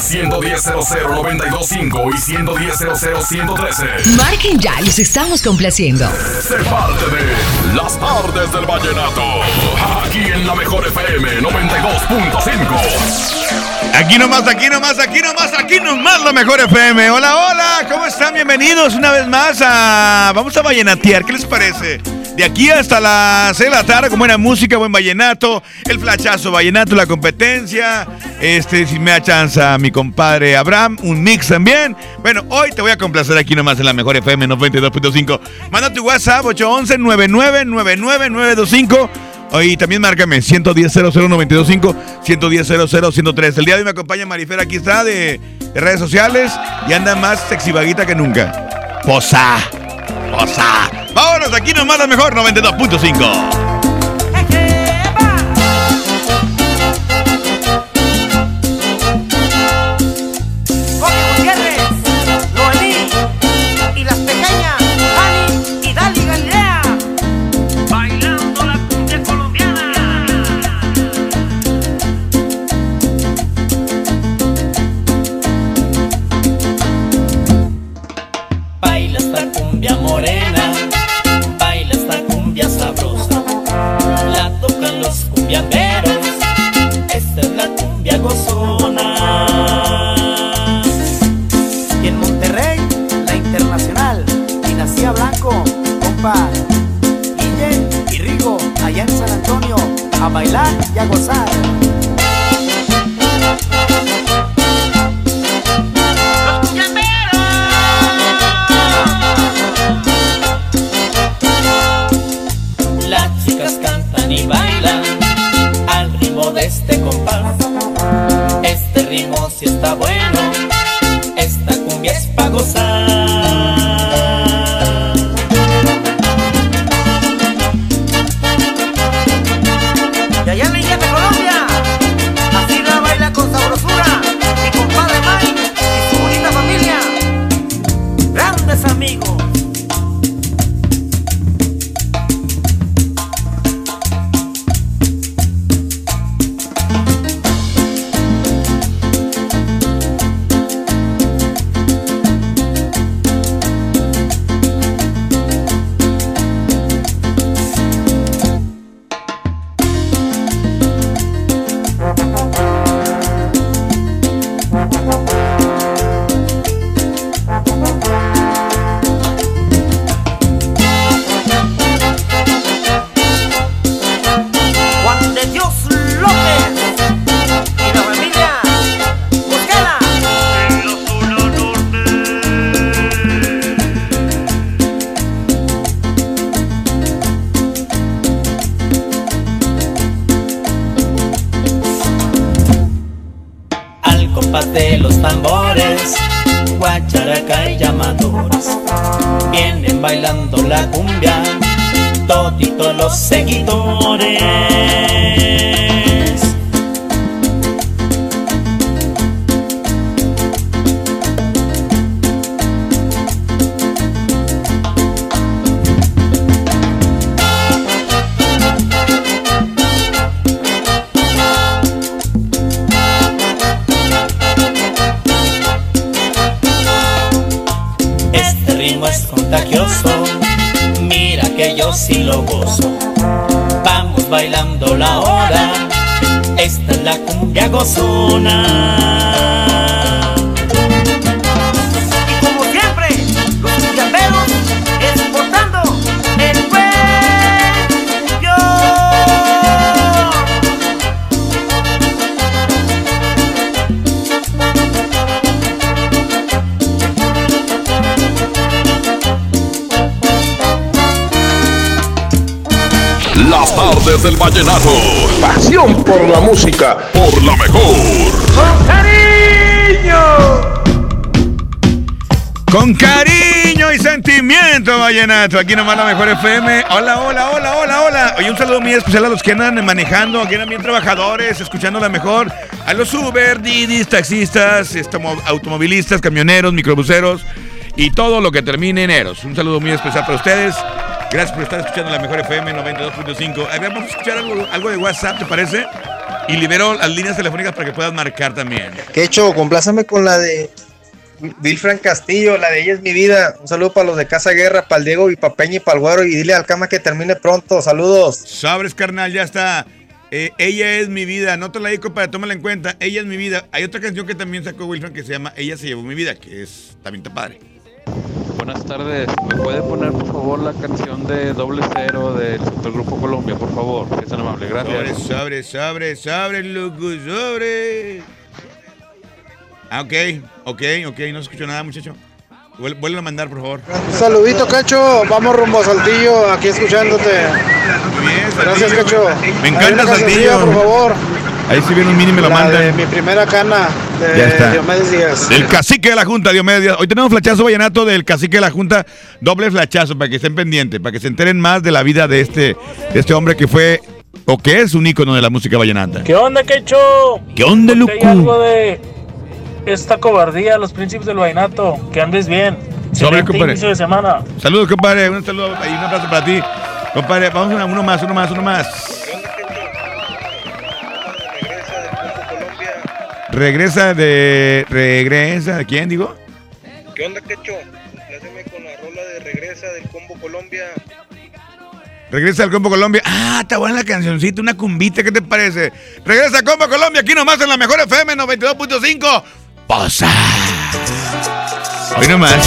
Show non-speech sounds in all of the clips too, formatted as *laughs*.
Al 110 925 y 110 113 Marquen ya, los estamos complaciendo. Se parte de Las tardes del vallenato. Aquí en la mejor FM 92.5. Aquí nomás, aquí nomás, aquí nomás, aquí nomás la mejor FM. Hola, hola, ¿cómo están? Bienvenidos una vez más a... Vamos a vallenatear, ¿qué les parece? De aquí hasta las 6 de la tarde con buena música, buen vallenato, el flachazo vallenato, la competencia, este, si me da chance a mi compadre Abraham, un mix también. Bueno, hoy te voy a complacer aquí nomás en la mejor FM 92.5. Manda tu WhatsApp 811 9999925 y también márcame 110 00925 110 103 El día de hoy me acompaña Marifer, aquí está de, de redes sociales y anda más sexy vaguita que nunca. Posa. Aquí nomás la mejor 92.5. Del vallenato. Pasión por la música. Por la mejor. ¡Con cariño! Con cariño y sentimiento, Vallenato. Aquí nomás la mejor FM. Hola, hola, hola, hola, hola. Oye, un saludo muy especial a los que andan manejando, que andan bien trabajadores, escuchando la mejor. A los Uber, Didis, taxistas, automovilistas, camioneros, microbuseros y todo lo que termine en Eros. Un saludo muy especial para ustedes. Gracias por estar escuchando la mejor FM 92.5. Vamos a escuchar algo, algo de WhatsApp, ¿te parece? Y libero las líneas telefónicas para que puedas marcar también. Que hecho, complázame con la de Vilfran Castillo, la de ella es mi vida. Un saludo para los de Casa Guerra, para el Diego y para Peña y para el Güero. Y dile al Cama que termine pronto. Saludos. Sabres, carnal, ya está. Eh, ella es mi vida. No te la digo para tómala en cuenta. Ella es mi vida. Hay otra canción que también sacó Wilfran que se llama Ella se llevó mi vida, que es también está padre. Buenas tardes. ¿Me puede poner por favor la canción de Doble Cero del Grupo Colombia, por favor? Que es tan amable. Gracias. Sobre, sobre, sobre, sobre, loco, sobre. Ah, ok, ok, ok, no se escuchó nada, muchacho. Vuelve a mandar, por favor. Saludito, Cacho. Vamos rumbo a Saltillo, aquí escuchándote. Muy bien, Gracias, Cacho. Me encanta Saltillo. Por favor. Ahí si viene un mini me lo manda. de mi primera cana de Ya está. Diomedes Díaz. El cacique de la Junta, Diomedes Díaz. Hoy tenemos flachazo vallenato del cacique de la Junta, doble flachazo para que estén pendientes, para que se enteren más de la vida de este, de este hombre que fue o que es un ícono de la música vallenata. ¿Qué onda, Quecho? ¿Qué onda, Porque hay algo Lucu? de esta cobardía, los príncipes del vallenato. Que andes bien. Sobre, compadre. inicio de semana. Saludos, compadre. Un saludo y un abrazo para ti. Compadre, vamos a uno más, uno más, uno más. Regresa de. Regresa. ¿De quién digo? ¿Qué onda, Quecho? Pláceme con la rola de Regresa del Combo Colombia. Regresa al Combo Colombia. Ah, está buena la cancioncita, una cumbita, ¿qué te parece? Regresa al Combo Colombia, aquí nomás en la mejor FM 92.5. Posa. Hoy nomás.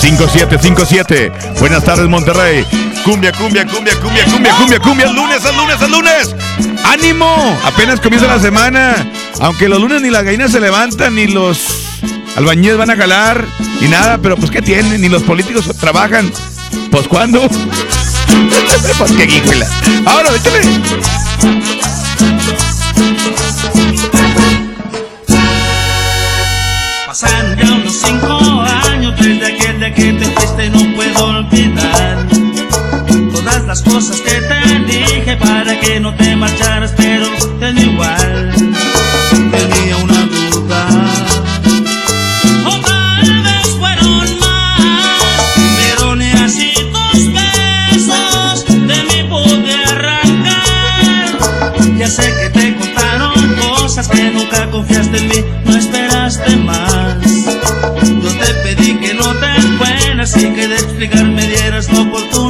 5757. Buenas tardes, Monterrey. Cumbia, cumbia, cumbia, cumbia, cumbia, cumbia, cumbia. El lunes, el lunes, el lunes. ¡Ánimo! Apenas comienza la semana. Aunque los lunes ni las gallinas se levantan, ni los albañiles van a calar, ni nada, pero pues ¿qué tienen? Ni los políticos trabajan. Pues ¿cuándo? *laughs* pues qué guíjula. Ahora, échale. Las cosas que te dije para que no te marcharas pero tenía igual. Tenía una duda. O tal vez fueron más Pero ni así tus besos de mí pude arrancar. Ya sé que te contaron cosas que nunca confiaste en mí No esperaste más. Yo te pedí que no te fueras y que de explicar me dieras la oportunidad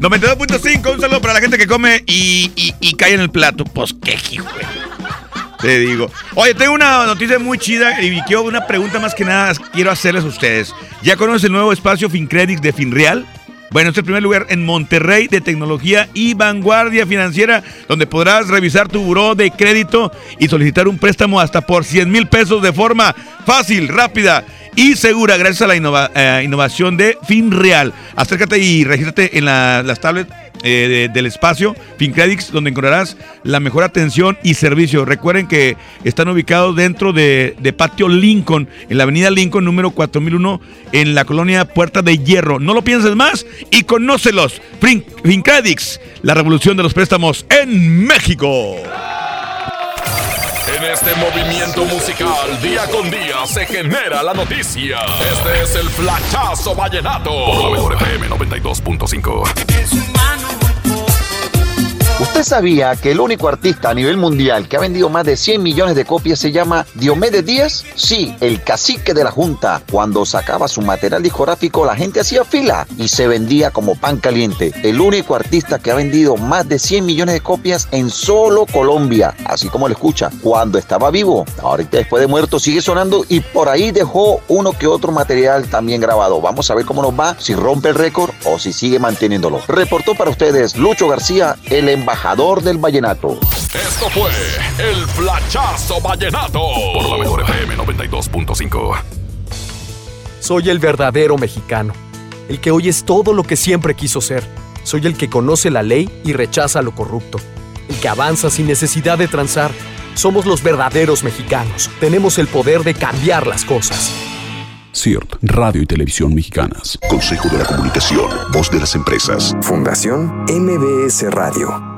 92.5, un saludo para la gente que come y, y, cae en el plato. Pues qué hijo. Te digo. Oye, tengo una noticia muy chida y quiero una pregunta más que nada quiero hacerles a ustedes. ¿Ya conoces el nuevo espacio FinCredit de FinReal? Bueno, es el primer lugar en Monterrey de tecnología y vanguardia financiera, donde podrás revisar tu buró de crédito y solicitar un préstamo hasta por 100 mil pesos de forma fácil, rápida y segura gracias a la eh, innovación de FinReal. Acércate y regístrate en la- las tablets eh, de- del espacio FinCredits, donde encontrarás la mejor atención y servicio. Recuerden que están ubicados dentro de, de Patio Lincoln, en la avenida Lincoln número 4001, en la colonia Puerta de Hierro. No lo pienses más y conócelos. Fin- FinCredits, la revolución de los préstamos en México. En este movimiento musical, día con día, se genera la noticia. Este es el flachazo vallenato. Por la mejor FM 92.5. ¿Usted sabía que el único artista a nivel mundial que ha vendido más de 100 millones de copias se llama Diomedes Díaz? Sí, el cacique de la Junta. Cuando sacaba su material discográfico, la gente hacía fila y se vendía como pan caliente. El único artista que ha vendido más de 100 millones de copias en solo Colombia, así como lo escucha, cuando estaba vivo. Ahorita después de muerto sigue sonando y por ahí dejó uno que otro material también grabado. Vamos a ver cómo nos va, si rompe el récord o si sigue manteniéndolo. Reportó para ustedes Lucho García, el del vallenato. Esto fue el flachazo vallenato. Por la mejor FM 92.5. Soy el verdadero mexicano, el que hoy es todo lo que siempre quiso ser. Soy el que conoce la ley y rechaza lo corrupto, el que avanza sin necesidad de transar. Somos los verdaderos mexicanos. Tenemos el poder de cambiar las cosas. CIRT, Radio y Televisión Mexicanas. Consejo de la Comunicación, voz de las empresas. Fundación MBS Radio.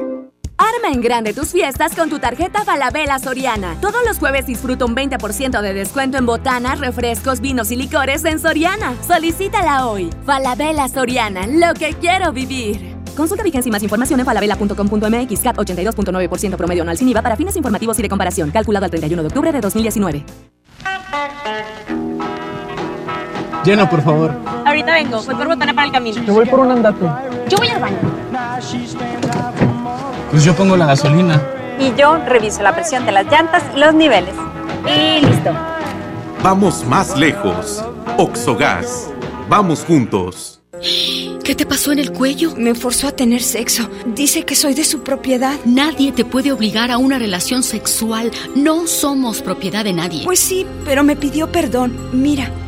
Arma en grande tus fiestas con tu tarjeta Falabella Soriana. Todos los jueves disfruta un 20% de descuento en botanas, refrescos, vinos y licores en Soriana. Solicítala hoy. Falabella Soriana, lo que quiero vivir. Consulta vigencia y más información en falabella.com.mx CAT 82.9% promedio anual sin IVA para fines informativos y de comparación. Calculado al 31 de octubre de 2019. Lleno, por favor. Ahorita vengo, voy por botana para el camino. Yo voy por un andate. Yo voy al baño. Pues yo pongo la gasolina. Y yo reviso la presión de las llantas y los niveles. Y listo. Vamos más lejos. Oxogas. Vamos juntos. ¿Qué te pasó en el cuello? Me forzó a tener sexo. Dice que soy de su propiedad. Nadie te puede obligar a una relación sexual. No somos propiedad de nadie. Pues sí, pero me pidió perdón. Mira,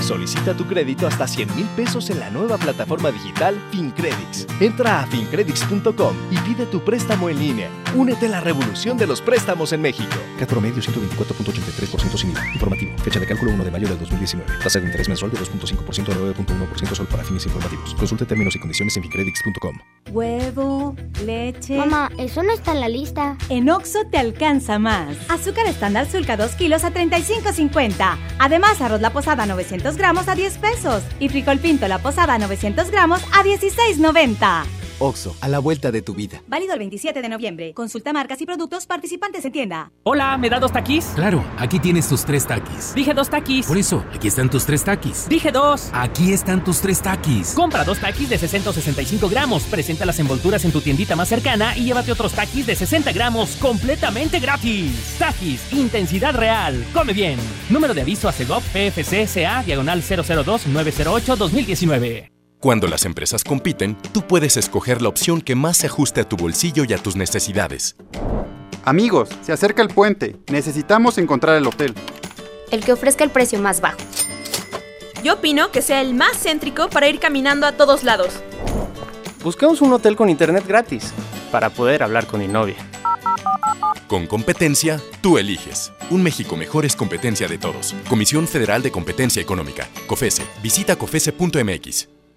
Solicita tu crédito hasta 100 mil pesos en la nueva plataforma digital FinCredits. Entra a fincredits.com y pide tu préstamo en línea. Únete a la revolución de los préstamos en México. CAT promedio 124.83% sin IVA. Informativo. Fecha de cálculo 1 de mayo del 2019. Tasa de interés mensual de 2.5% a 9.1% solo para fines informativos. Consulte términos y condiciones en fincredits.com. Huevo, leche. Mamá, eso no está en la lista. En Oxo te alcanza más. Azúcar estándar Sulca 2 kilos a 35.50. Además, arroz la posada 900 gramos a 10 pesos. Y frijol pinto la posada 900 gramos a 16.90. Oxo, a la vuelta de tu vida. Válido el 27 de noviembre. Consulta marcas y productos participantes en tienda. Hola, ¿me da dos taquis? Claro, aquí tienes tus tres taquis. Dije dos taquis. Por eso, aquí están tus tres taquis. Dije dos. Aquí están tus tres taquis. Compra dos taquis de 60 o 65 gramos. Presenta las envolturas en tu tiendita más cercana y llévate otros taquis de 60 gramos completamente gratis. Taquis, intensidad real. Come bien. Número de aviso a CEGOP PFC CA diagonal 002-908-2019. Cuando las empresas compiten, tú puedes escoger la opción que más se ajuste a tu bolsillo y a tus necesidades. Amigos, se acerca el puente. Necesitamos encontrar el hotel. El que ofrezca el precio más bajo. Yo opino que sea el más céntrico para ir caminando a todos lados. Busquemos un hotel con internet gratis para poder hablar con mi novia. Con competencia, tú eliges. Un México mejor es competencia de todos. Comisión Federal de Competencia Económica. COFESE. Visita COFESE.mx.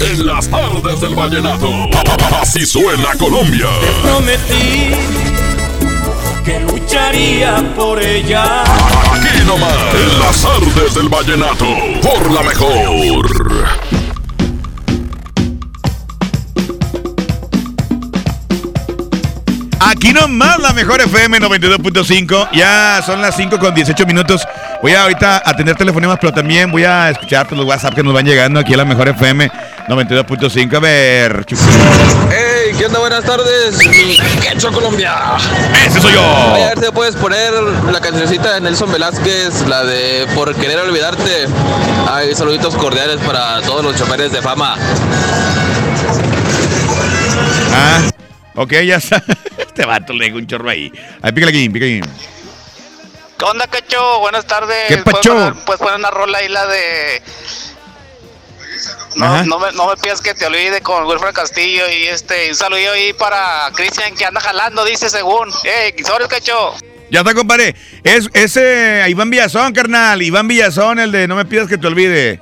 En las tardes del vallenato. Así suena Colombia. Te prometí que lucharía por ella. Aquí nomás. En las tardes del vallenato. Por la mejor. Aquí nomás la mejor FM 92.5. Ya son las 5 con 18 minutos. Voy a ahorita atender telefonemas, pero también voy a escuchar los WhatsApp que nos van llegando aquí a la mejor FM 92.5. A ver, Hey, ¿qué onda? Buenas tardes. Quecho Colombia. Ese soy yo. a ver si puedes poner la cancioncita de Nelson Velázquez, la de Por querer olvidarte. Ay, saluditos cordiales para todos los choferes de fama. Ah, ok, ya está. *laughs* Este vato le digo un chorro ahí. Ahí, pícale aquí, pícale aquí. ¿Qué onda, Cacho? Buenas tardes. ¿Qué ¿Puedes pacho? Puedes poner una rola ahí, la de... No, no, me, no me pidas que te olvide con Wilfred Castillo y este un saludo ahí para Cristian que anda jalando, dice según. ¡Ey, sorry, Cacho! Ya está, compadre. Es ese Iván Villazón, carnal. Iván Villazón, el de No me pidas que te olvide.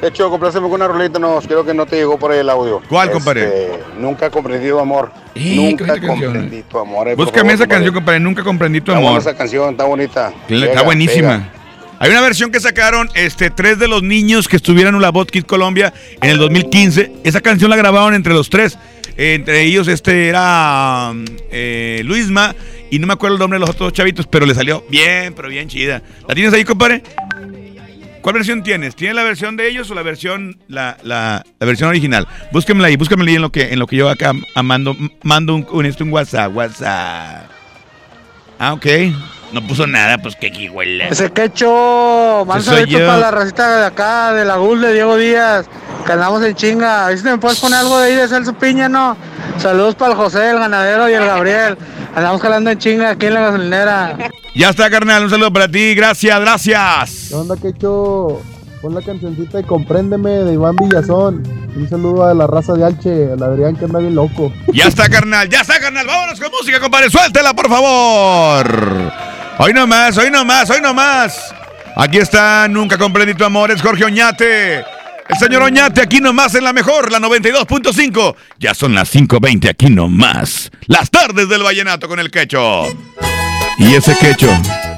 De hecho, compláceme con una rolita, no, creo que no te llegó por ahí el audio. ¿Cuál, compadre? Este, nunca comprendí tu amor. Eh, nunca comprendí tu amor. eh, Búscame favor, esa compadre. canción, compadre. Nunca comprendí tu Está buena amor. esa canción, está bonita. Está buenísima. pega. Hay una versión que sacaron este, tres de los niños que estuvieron en la Bot Kids Colombia en el 2015. Esa canción la grabaron entre los tres. Entre ellos este era eh, Luisma y no me acuerdo el nombre de los otros chavitos, pero le salió bien, pero bien chida. ¿La tienes ahí, compadre? ¿Cuál versión tienes? ¿Tienes la versión de ellos o la versión la, la, la versión original? Búsquenmela ahí, búsquenmela ahí en lo que en lo que yo acá mando mando un, un, este, un WhatsApp, WhatsApp. Ah, ok. No puso nada, pues qué huele. Ese quecho, saludos yo. para la racita de acá, de la GUL de Diego Díaz, que andamos en chinga. A ver si me puedes poner algo de ahí de Celso Piña, ¿no? Saludos para el José, el ganadero y el Gabriel. Andamos jalando en chinga aquí en la gasolinera. Ya está, carnal. Un saludo para ti. Gracias, gracias. ¿Qué onda, Quecho? Pon la cancioncita de Compréndeme de Iván Villazón. Un saludo a la raza de Alche, al Adrián que anda bien loco. Ya está, carnal. Ya está, carnal. Vámonos con música, compadre. Suéltela, por favor. Hoy nomás, hoy nomás, hoy nomás. Aquí está Nunca comprendí tu amor. Es Jorge Oñate. El señor Oñate aquí nomás en la mejor, la 92.5. Ya son las 5.20 aquí nomás. Las tardes del vallenato con el quecho. Y ese quecho,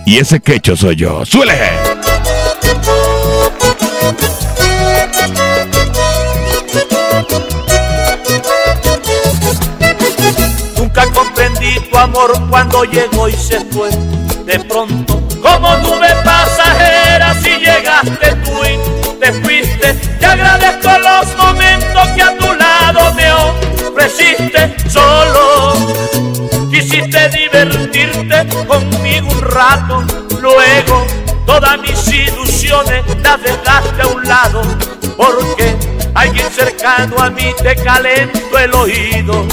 y ese quecho soy yo. ¡Suele! Nunca comprendí tu amor cuando llegó y se fue. De pronto, como nube pasajera, si llegaste tú y te fuiste. Te agradezco los momentos que a tu lado me ofreciste solo. Quisiste divertirte conmigo un rato, luego toda Todas mis ilusiones las dejaste a un lado, porque alguien cercano a mí te calentó el oído.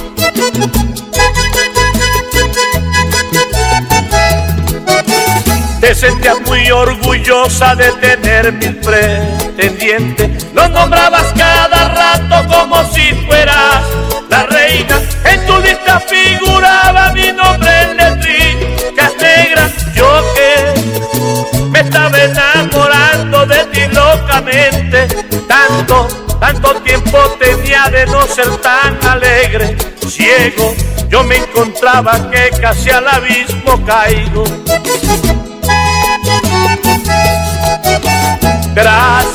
Te sentías muy orgullosa de tener mil pretendientes. Lo nombrabas cada rato como si fueras la reina. En tu lista figuraba mi nombre en letricas negras. Yo que me estaba enamorando de ti locamente. Tanto, tanto tiempo tenía de no ser tan alegre. Ciego, yo me encontraba que casi al abismo caigo.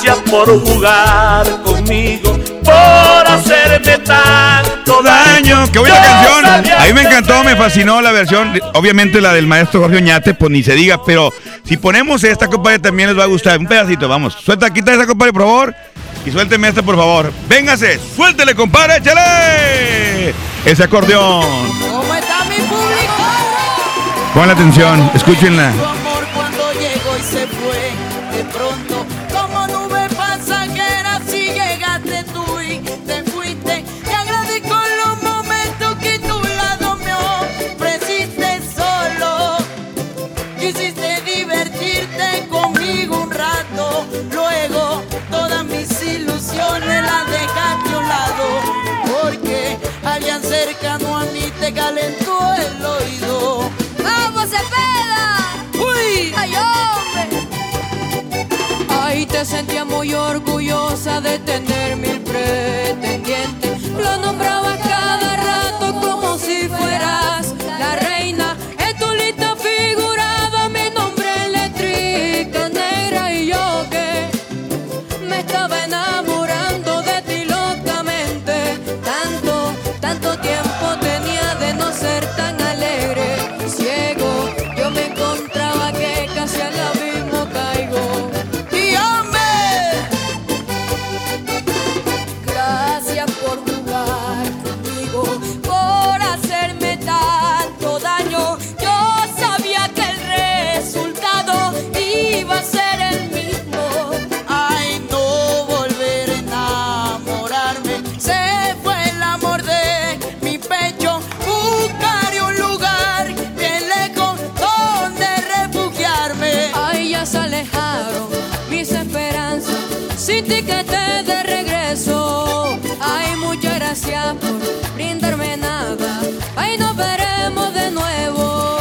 Gracias por jugar conmigo, por hacerme tanto daño. Qué buena Yo canción. A mí me encantó, me fascinó la versión. Obviamente la del maestro Jorge Oñate, pues ni se diga. Pero si ponemos esta, compadre, también les va a gustar. Un pedacito, vamos. Suelta, quita esa, compadre, por favor. Y suélteme esta, por favor. Véngase, suéltele, compadre, échale. Ese acordeón. ¿Cómo está mi público? Pongan atención, escúchenla. Sentía muy orgullosa de tener mil pretendientes. Sin ti que te de regreso. Ay, muchas gracias por brindarme nada. Ay, nos veremos de nuevo.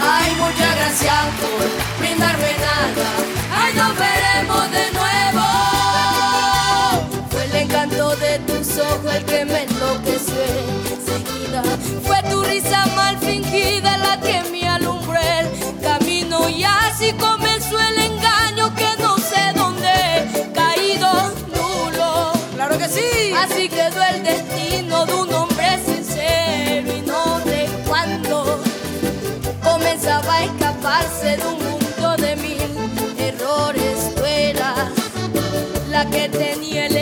Ay, muchas gracias por brindarme nada. Ay, nos veremos de nuevo. Fue el encanto de tus ojos el que me enloqueció Comenzaba a escaparse de un mundo de mil errores. Tú eras la que tenía elegida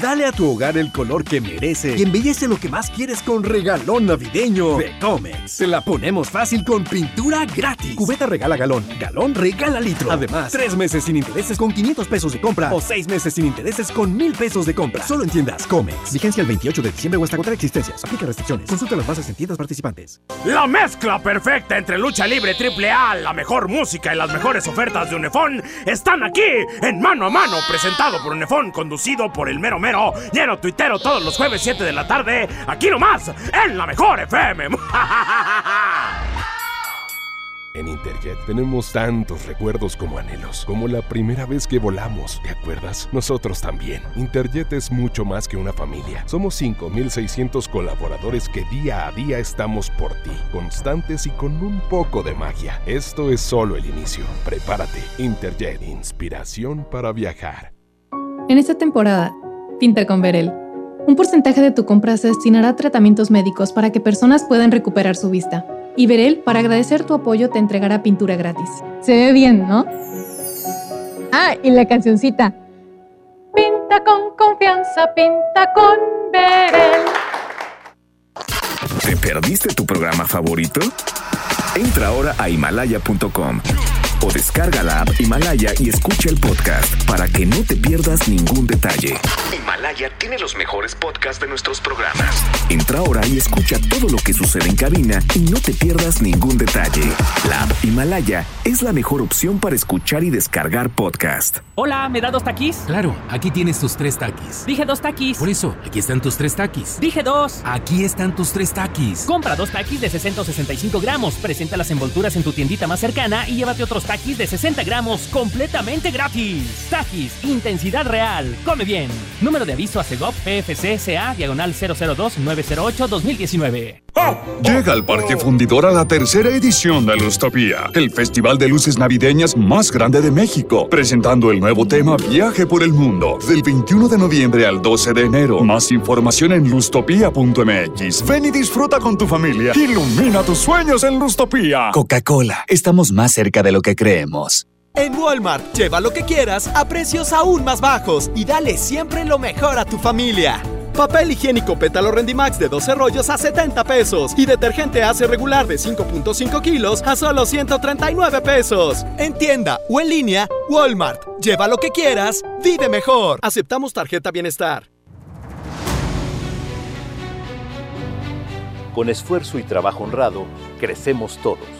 Dale a tu hogar el color que merece y embellece lo que más quieres con regalón navideño de Comex. Se la ponemos fácil con pintura gratis. Cubeta regala galón, galón regala litro. Además, tres meses sin intereses con 500 pesos de compra o seis meses sin intereses con 1000 pesos de compra. Solo en tiendas Comex. Vigencia el 28 de diciembre o hasta agotar existencias. Aplica restricciones. Consulta las bases en tiendas participantes. La mezcla perfecta entre lucha libre triple A, la mejor música y las mejores ofertas de Unefón están aquí en Mano a Mano, presentado por Unefón, conducido por el mero mero, lleno tuitero todos los jueves 7 de la tarde, aquí nomás, en la mejor FM. *laughs* En Interjet tenemos tantos recuerdos como anhelos, como la primera vez que volamos, ¿te acuerdas? Nosotros también. Interjet es mucho más que una familia. Somos 5.600 colaboradores que día a día estamos por ti, constantes y con un poco de magia. Esto es solo el inicio. Prepárate. Interjet, inspiración para viajar. En esta temporada, pinta con Verel. Un porcentaje de tu compra se destinará a tratamientos médicos para que personas puedan recuperar su vista. Y Verel, para agradecer tu apoyo, te entregará pintura gratis. Se ve bien, ¿no? Ah, y la cancioncita. Pinta con confianza, pinta con Verel. ¿Te perdiste tu programa favorito? Entra ahora a himalaya.com o descarga la app Himalaya y escucha el podcast para que no te pierdas ningún detalle. Himalaya tiene los mejores podcasts de nuestros programas. Entra ahora y escucha todo lo que sucede en cabina y no te pierdas ningún detalle. La app Himalaya es la mejor opción para escuchar y descargar podcast. Hola, ¿me da dos taquis? Claro, aquí tienes tus tres taquis. Dije dos taquis. Por eso, aquí están tus tres taquis. Dije dos. Aquí están tus tres taquis. Compra dos taquis de 60 o 65 gramos. Presenta las envolturas en tu tiendita más cercana y llévate otros taquis de 60 gramos completamente gratis. Taquis, intensidad real. Come bien. Número de aviso a Segov PFC CA diagonal 002-908-2019. Llega al Parque Fundidora la tercera edición de Lustopía, el festival de luces navideñas más grande de México, presentando el nuevo tema Viaje por el Mundo, del 21 de noviembre al 12 de enero. Más información en lustopía.mx. Ven y disfruta con tu familia. Ilumina tus sueños en Lustopía. Coca-Cola, estamos más cerca de lo que creemos. En Walmart, lleva lo que quieras a precios aún más bajos y dale siempre lo mejor a tu familia. Papel higiénico pétalo Rendimax de 12 rollos a 70 pesos y detergente Ace regular de 5.5 kilos a solo 139 pesos. En tienda o en línea, Walmart. Lleva lo que quieras, vive mejor. Aceptamos tarjeta bienestar. Con esfuerzo y trabajo honrado, crecemos todos.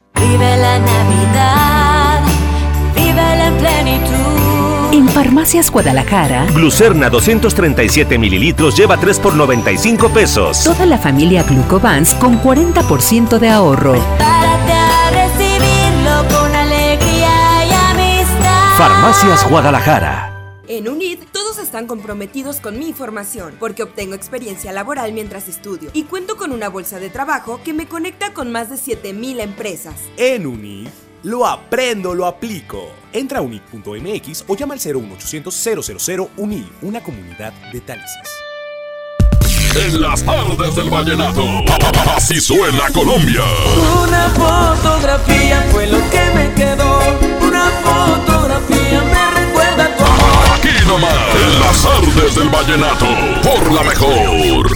Vive la Navidad, vive en plenitud. En Farmacias Guadalajara, Glucerna 237 mililitros lleva 3 por 95 pesos. toda la familia Glucovans con 40% de ahorro. Párate a recibirlo con alegría y amistad. Farmacias Guadalajara. En UNID todos están comprometidos con mi información porque obtengo experiencia laboral mientras estudio y cuento con una bolsa de trabajo que me conecta con más de 7000 empresas. En UNID, lo aprendo, lo aplico. Entra a unid.mx o llama al 01800 000 UNID, una comunidad de Tálisis. En las tardes del vallenato. Así suena Colombia. Una fotografía fue lo que me quedó. Una fotografía me nomás. En las tardes del vallenato. Por la mejor.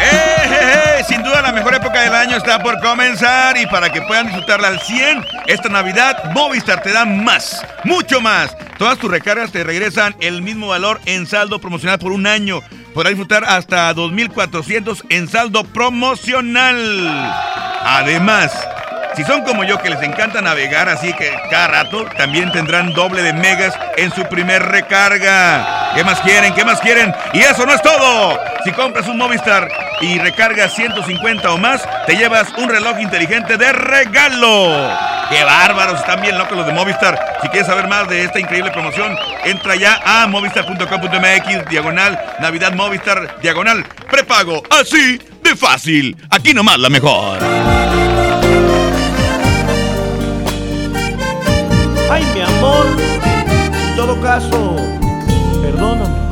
¡Eh, eh, eh! Sin duda la mejor época del año está por comenzar y para que puedan disfrutarla al 100 esta Navidad, Movistar te da más, mucho más. Todas tus recargas te regresan el mismo valor en saldo promocional por un año. podrá disfrutar hasta 2.400 en saldo promocional. Además, si son como yo que les encanta navegar así que cada rato, también tendrán doble de megas en su primer recarga. ¿Qué más quieren? ¿Qué más quieren? Y eso no es todo. Si compras un Movistar y recargas 150 o más, te llevas un reloj inteligente de regalo. ¡Qué bárbaros! Están bien locos los de Movistar. Si quieres saber más de esta increíble promoción, entra ya a movistar.com.mx, diagonal, Navidad Movistar, diagonal, prepago. Así de fácil. Aquí nomás la mejor. Ay, mi amor, en todo caso, perdóname.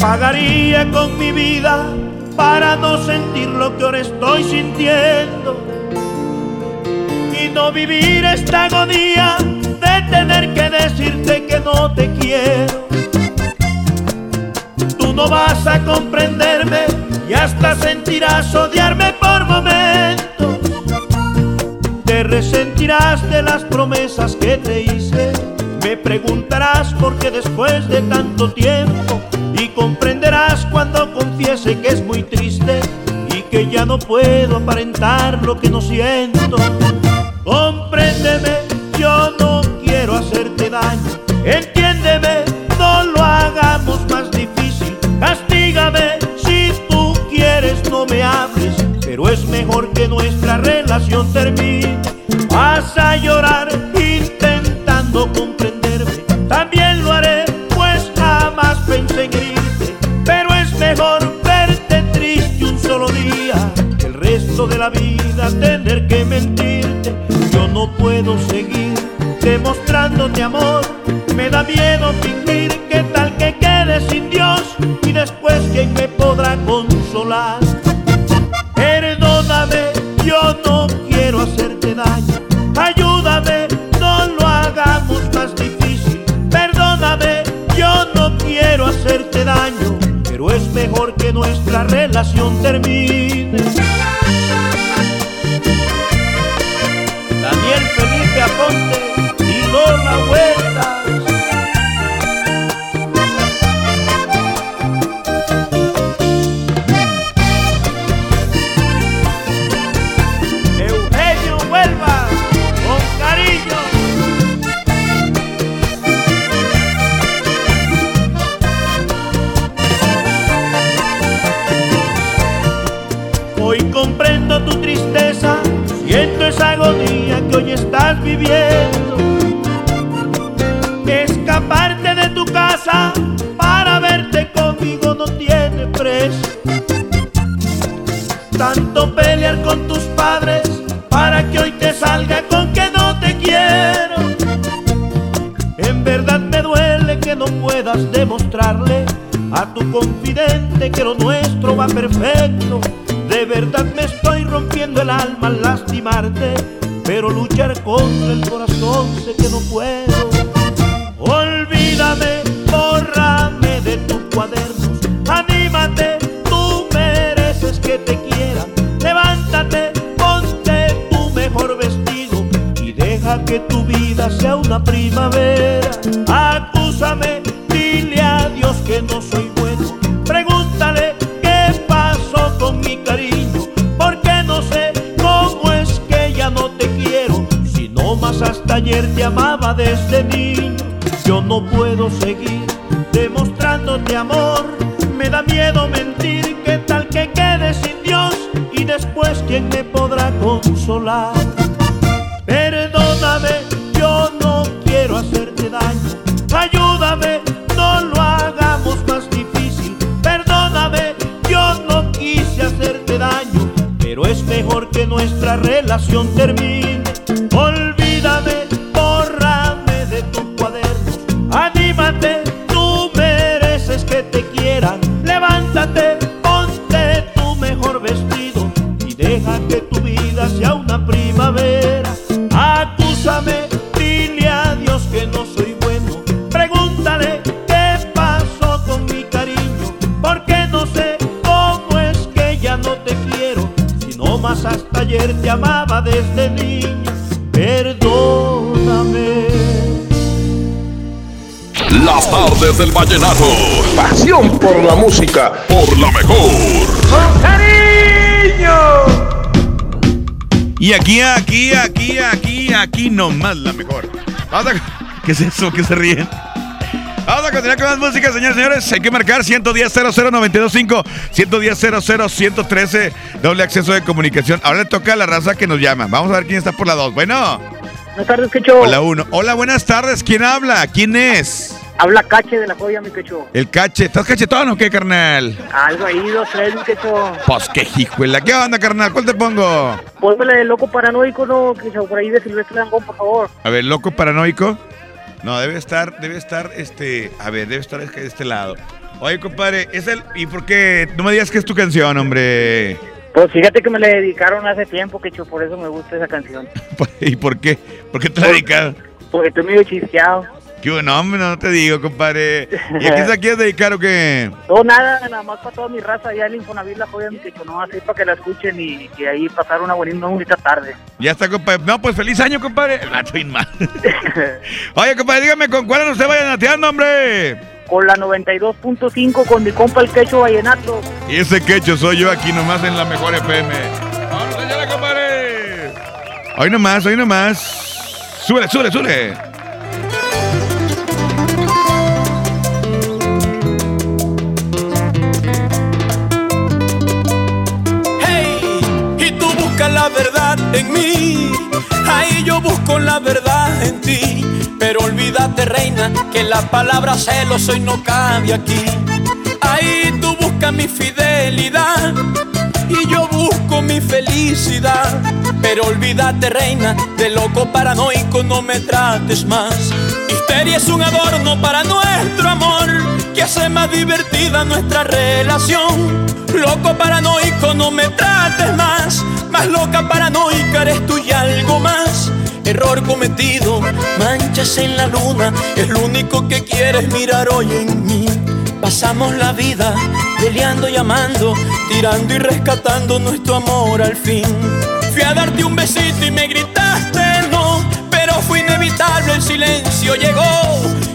Pagaría con mi vida para no sentir lo que ahora estoy sintiendo y no vivir esta agonía de tener que decirte que no te quiero. Tú no vas a comprenderme y hasta sentirás odiarme por momentos. Te resentirás de las promesas que te hice. Me preguntarás por qué después de tanto tiempo y comprenderás cuando confiese que es muy triste y que ya no puedo aparentar lo que no siento. Que no puedas demostrarle a tu confidente que lo nuestro va perfecto. De verdad me estoy rompiendo el alma al lastimarte, pero luchar contra el corazón sé que no puedo. Olvídame, bórrame de tus cuadernos, que tu vida sea una primavera. Acúsame, dile a Dios que no soy bueno. Pregúntale qué pasó con mi cariño, porque no sé cómo es que ya no te quiero. Si no más hasta ayer te amaba desde niño. Yo no puedo seguir demostrándote amor. Me da miedo mentir, que tal que quede sin Dios y después quién me podrá consolar. Relación termine. Desde niño, perdóname. Las tardes del vallenato. Pasión por la música. Por la mejor. ¡Con cariño! Y aquí, aquí, aquí, aquí, aquí nomás la mejor. ¿Qué es eso? ¿Qué se ríen? Vamos a continuar con más música, señores y señores. Hay que marcar 110 00925 110 113 doble acceso de comunicación. Ahora le toca a la raza que nos llama. Vamos a ver quién está por la 2. Bueno. Buenas tardes, Quecho. Hola, uno. Hola, buenas tardes. ¿Quién habla? ¿Quién es? Habla Cache de la joya, mi Quecho. El cache. ¿Estás cachetón o qué, carnal? Algo ahí, dos, tres, mi Quecho. Pues qué hijuela. ¿Qué onda, carnal? ¿Cuál te pongo? Póngale de loco paranoico, ¿no? Quecho, por ahí de Silvestre Dangón, por favor. A ver, loco paranoico. No, debe estar, debe estar, este, a ver, debe estar de este lado. Oye, compadre, es el, ¿y por qué? No me digas que es tu canción, hombre. Pues fíjate que me la dedicaron hace tiempo, Quecho, por eso me gusta esa canción. *laughs* ¿Y por qué? ¿Por qué te la dedicaron? Porque estoy medio chisqueado. ¿Qué? No, hombre, no te digo, compadre. ¿Y a quién se *laughs* quieres dedicar o qué? No, nada, nada más para toda mi raza allá en Infonavit, la joya, Quecho, no, así para que la escuchen y, y ahí pasar una bonita, una bonita tarde. Ya está, compadre. No, pues feliz año, compadre. El vato bien mal. *laughs* Oye, compadre, dígame con cuál no se vayan nateando, hombre. Con la 92.5 con mi compa el Quecho Vallenato. Y ese quecho soy yo aquí nomás en la mejor FM. ¡Vámonos, señora, compadre! Hoy nomás, hoy nomás. Súbele, súbele, súbele. En mí, ahí yo busco la verdad en ti. Pero olvídate, reina, que la palabra celos hoy no cabe aquí. Ahí tú buscas mi fidelidad y yo busco mi felicidad. Pero olvídate, reina, de loco paranoico no me trates más. Histeria es un adorno para nuestro amor que hace más divertida nuestra relación. Loco paranoico no me trates más, más loca paranoica eres tú y algo más. Error cometido, manchas en la luna, es lo único que quieres mirar hoy en mí. Pasamos la vida peleando y amando, tirando y rescatando nuestro amor al fin. Fui a darte un besito y me gritaste no, pero fue inevitable, el silencio llegó.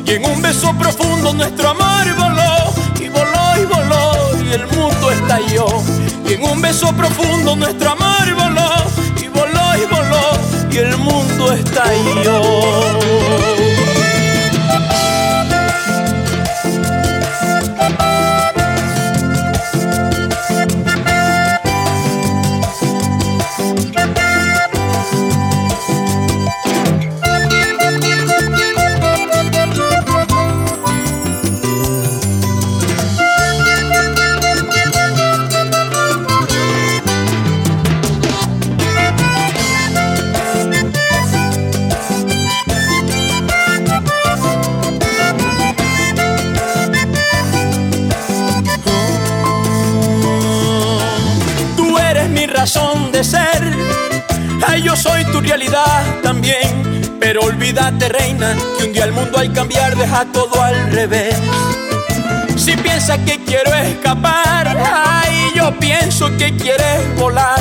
Y en un beso profundo nuestro amor y el mundo estalló. Y en un beso profundo nuestro amor voló, y voló y voló, y el mundo estalló. También. Pero olvídate reina que un día el mundo al cambiar deja todo al revés. Si piensas que quiero escapar, ay yo pienso que quieres volar.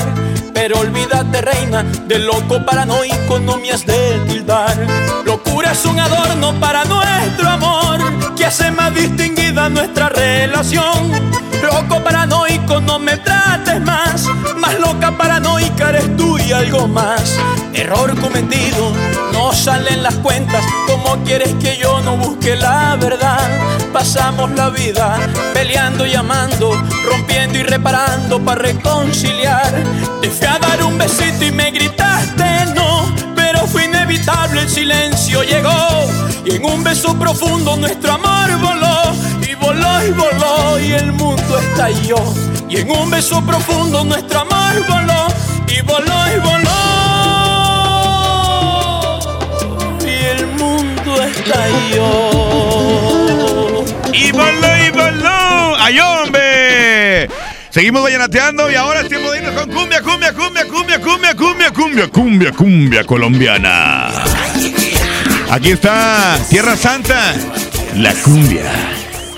Pero olvídate reina, de loco paranoico no me has de tildar. Locura es un adorno para nuestro amor que hace más distinguida nuestra relación. Loco paranoico no me trates más, más loca paranoica eres tú y algo más. Error cometido, no salen las cuentas, como quieres que yo no busque la verdad? Pasamos la vida peleando y amando, rompiendo y reparando para reconciliar. Te fui a dar un besito y me gritaste no, pero fue inevitable, el silencio llegó. Y en un beso profundo nuestro amor voló, voló y voló, y el mundo estalló. Y en un beso profundo nuestro amor voló, y voló y voló, y el mundo estalló. Y voló, y voló. ¡Ay, hombre! Seguimos vallenateando y ahora es tiempo de irnos con cumbia, cumbia, cumbia, cumbia, cumbia, cumbia, cumbia, cumbia, cumbia colombiana. Aquí está Tierra Santa, la cumbia,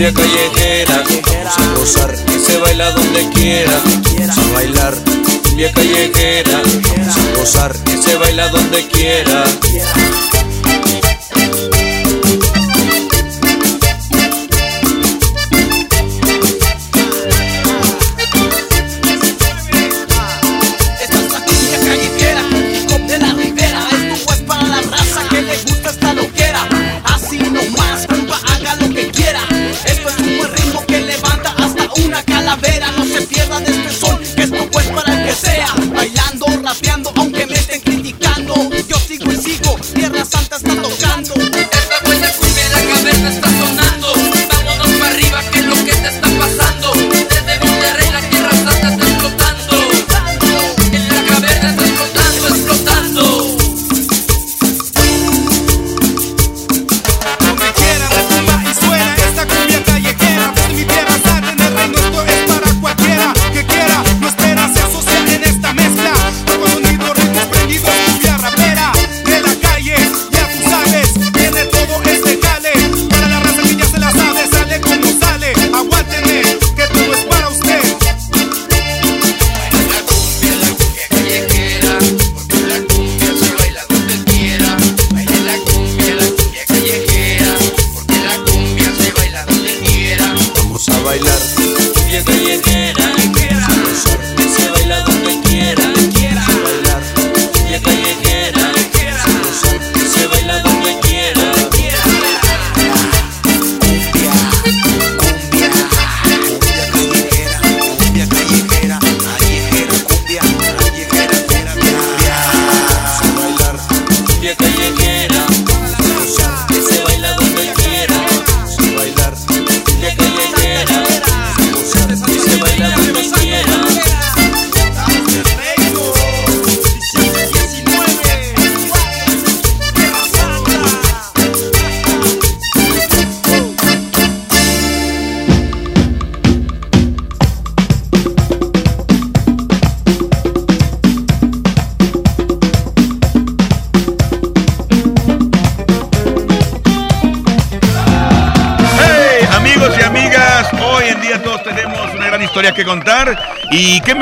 cumbia callejera, vamos a gozar que se baila donde quiera, a bailar cumbia callejera, vamos a gozar que se baila donde quiera.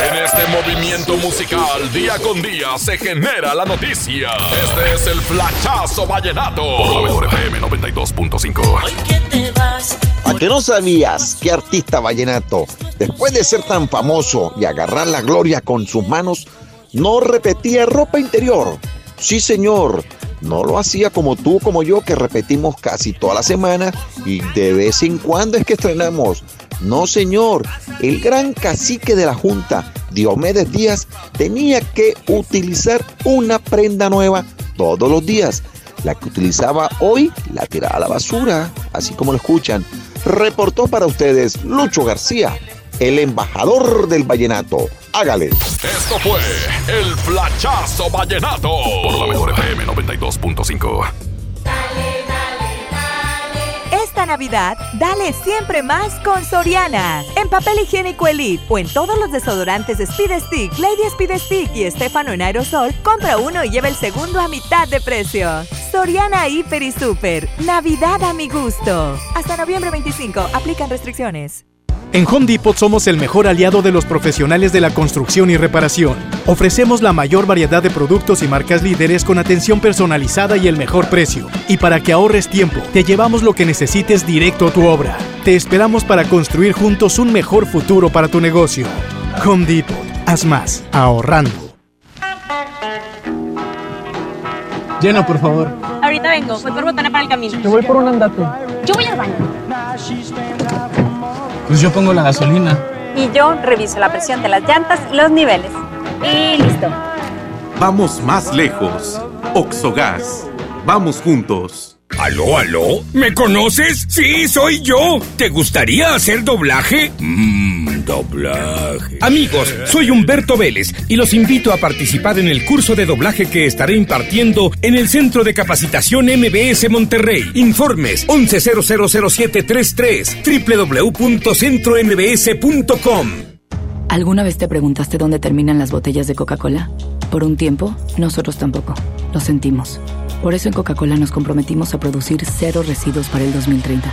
En este movimiento musical, día con día, se genera la noticia. Este es el Flachazo Vallenato. Por la mejor FM 92.5. ¿A que no sabías que artista vallenato, después de ser tan famoso y agarrar la gloria con sus manos, no repetía ropa interior? Sí, señor. No lo hacía como tú, como yo, que repetimos casi toda la semana y de vez en cuando es que estrenamos. No, señor. El gran cacique de la Junta, Diomedes Díaz, tenía que utilizar una prenda nueva todos los días. La que utilizaba hoy la tiraba a la basura, así como lo escuchan. Reportó para ustedes Lucho García, el embajador del vallenato. Hágale. Esto fue el Flachazo Vallenato. Por la mejor FM 92.5. Navidad, dale siempre más con Soriana. En papel higiénico Elite o en todos los desodorantes Speed Stick, Lady Speed Stick y Estefano en aerosol, compra uno y lleva el segundo a mitad de precio. Soriana Hiper y Super. Navidad a mi gusto. Hasta noviembre 25. Aplican restricciones. En Home Depot somos el mejor aliado de los profesionales de la construcción y reparación. Ofrecemos la mayor variedad de productos y marcas líderes con atención personalizada y el mejor precio. Y para que ahorres tiempo, te llevamos lo que necesites directo a tu obra. Te esperamos para construir juntos un mejor futuro para tu negocio. Home Depot, haz más, ahorrando. Llena, por favor. Ahorita vengo, voy por botana para el camino. Yo voy por un andate. Yo voy al baño. Pues yo pongo la gasolina. Y yo reviso la presión de las llantas y los niveles. Y listo. Vamos más lejos. Oxogas. Vamos juntos. ¿Aló, aló? ¿Me conoces? Sí, soy yo. ¿Te gustaría hacer doblaje? Mmm, doblaje. Amigos, soy Humberto Vélez y los invito a participar en el curso de doblaje que estaré impartiendo en el Centro de Capacitación MBS Monterrey. Informes 11000733 www.centrombs.com. ¿Alguna vez te preguntaste dónde terminan las botellas de Coca-Cola? Por un tiempo, nosotros tampoco. Lo sentimos. Por eso en Coca-Cola nos comprometimos a producir cero residuos para el 2030.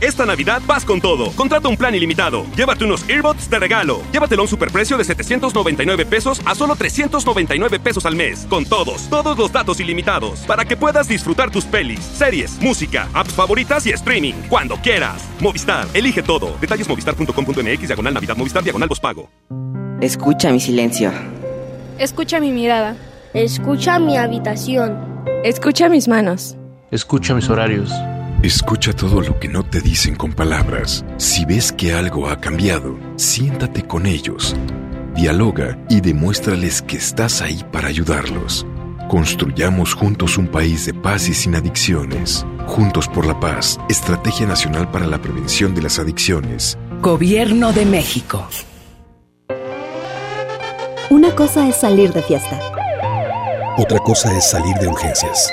Esta Navidad vas con todo. Contrata un plan ilimitado. Llévate unos earbuds de regalo. Llévatelo a un superprecio de 799 pesos a solo 399 pesos al mes. Con todos, todos los datos ilimitados. Para que puedas disfrutar tus pelis, series, música, apps favoritas y streaming. Cuando quieras. Movistar, elige todo. Detalles movistar.com.mx, diagonal Navidad, Movistar, diagonal pago. Escucha mi silencio. Escucha mi mirada. Escucha mi habitación. Escucha mis manos. Escucha mis horarios. Escucha todo lo que no te dicen con palabras. Si ves que algo ha cambiado, siéntate con ellos. Dialoga y demuéstrales que estás ahí para ayudarlos. Construyamos juntos un país de paz y sin adicciones. Juntos por la paz, Estrategia Nacional para la Prevención de las Adicciones. Gobierno de México. Una cosa es salir de fiesta. Otra cosa es salir de urgencias.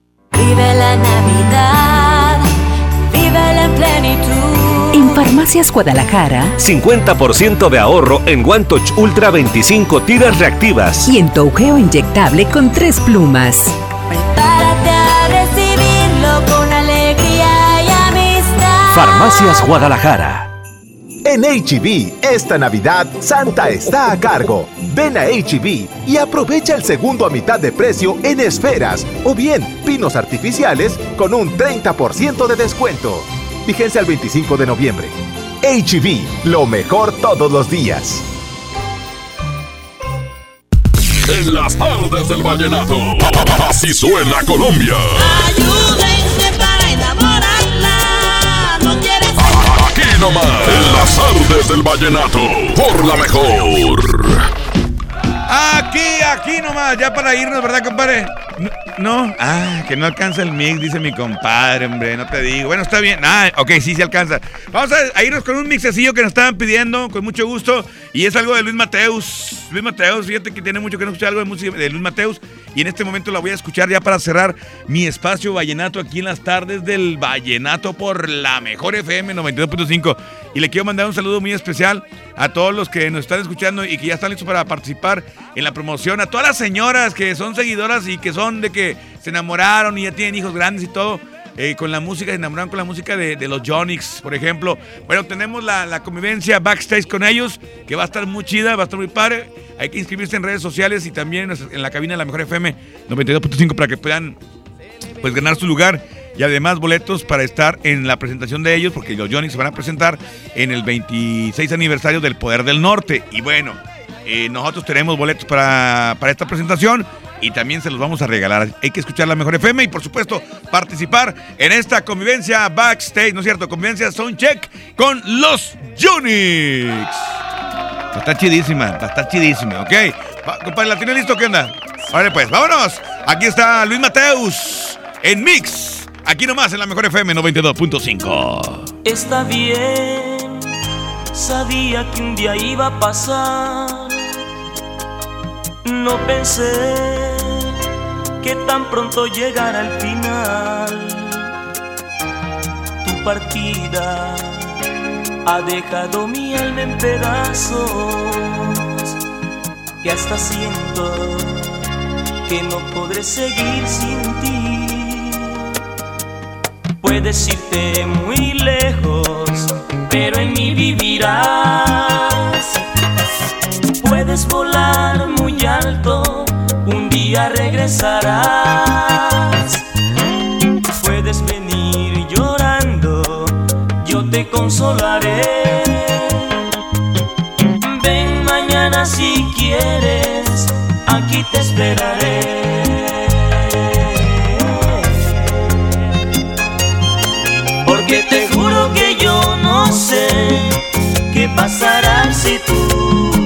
Vive la Navidad, vive en plenitud. En Farmacias Guadalajara 50% de ahorro en Wantoch Ultra 25 tiras reactivas. y en Tougeo inyectable con tres plumas. Prepárate a recibirlo con alegría y amistad. Farmacias Guadalajara. En HB, esta Navidad, Santa está a cargo. Ven a HB y aprovecha el segundo a mitad de precio en esferas o bien pinos artificiales con un 30% de descuento. Vigencia el 25 de noviembre. HB, lo mejor todos los días. En las tardes del vallenato. Así suena Colombia. Ayúdenme nomás. En las tardes del vallenato. Por la mejor. Aquí, aquí nomás, ya para irnos, ¿verdad, compadre? No, no. ah, que no alcanza el mix, dice mi compadre, hombre, no te digo. Bueno, está bien. Ah, ok, sí, sí alcanza. Vamos a, a irnos con un mixecillo que nos estaban pidiendo, con mucho gusto, y es algo de Luis Mateus. Luis Mateus, fíjate que tiene mucho que no escuchar algo de música de Luis Mateus, y en este momento la voy a escuchar ya para cerrar mi espacio vallenato aquí en las tardes del vallenato por la mejor FM 92.5. Y le quiero mandar un saludo muy especial a todos los que nos están escuchando y que ya están listos para participar en la promoción, a todas las señoras que son seguidoras y que son de que se enamoraron y ya tienen hijos grandes y todo. eh, con la música, se enamoraron con la música de, los Jonix, por ejemplo. Bueno, tenemos la, convivencia backstage con ellos, que va a estar muy chida, va a estar muy padre. Hay que inscribirse en redes sociales y también en la cabina de la Mejor FM 92.5 para que puedan pues ganar su lugar y además boletos para estar en la presentación de ellos, porque los Johnny se van a presentar en el 26 aniversario del Poder del Norte. Y bueno, eh, nosotros tenemos boletos para, para esta presentación y también se los vamos a regalar. Hay que escuchar la mejor FM y por supuesto participar en esta convivencia backstage, ¿no es cierto? Convivencia Soundcheck con los Unix. Está chidísima, está chidísima, ¿ok? Compadre, ¿la tiene listo? ¿Qué onda? Vale, pues, vámonos. Aquí está Luis Mateus en Mix. Aquí nomás en la mejor FM 92.5. Está bien, sabía que un día iba a pasar. No pensé que tan pronto llegara el final. Tu partida ha dejado mi alma en pedazos. Que hasta siento que no podré seguir sin ti. Puedes irte muy lejos, pero en mí vivirás. Puedes volar muy alto, un día regresarás. Puedes venir llorando, yo te consolaré. Ven mañana si quieres, aquí te esperaré. Porque te juro que yo no sé qué pasará si tú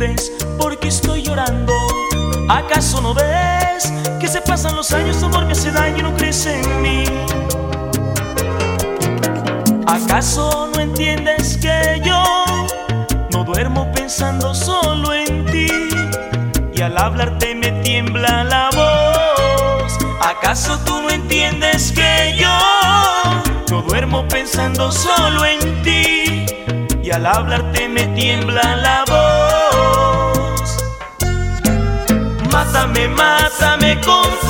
preguntes por qué estoy llorando. ¿Acaso no ves que se pasan los años, tu amor me hace daño y no crece en mí? ¿Acaso no entiendes que yo no duermo pensando solo en ti? Y al hablarte me tiembla la voz. ¿Acaso tú no entiendes que yo no duermo pensando pensando solo en ti y al hablarte me tiembla la voz. Mátame, mátame con tu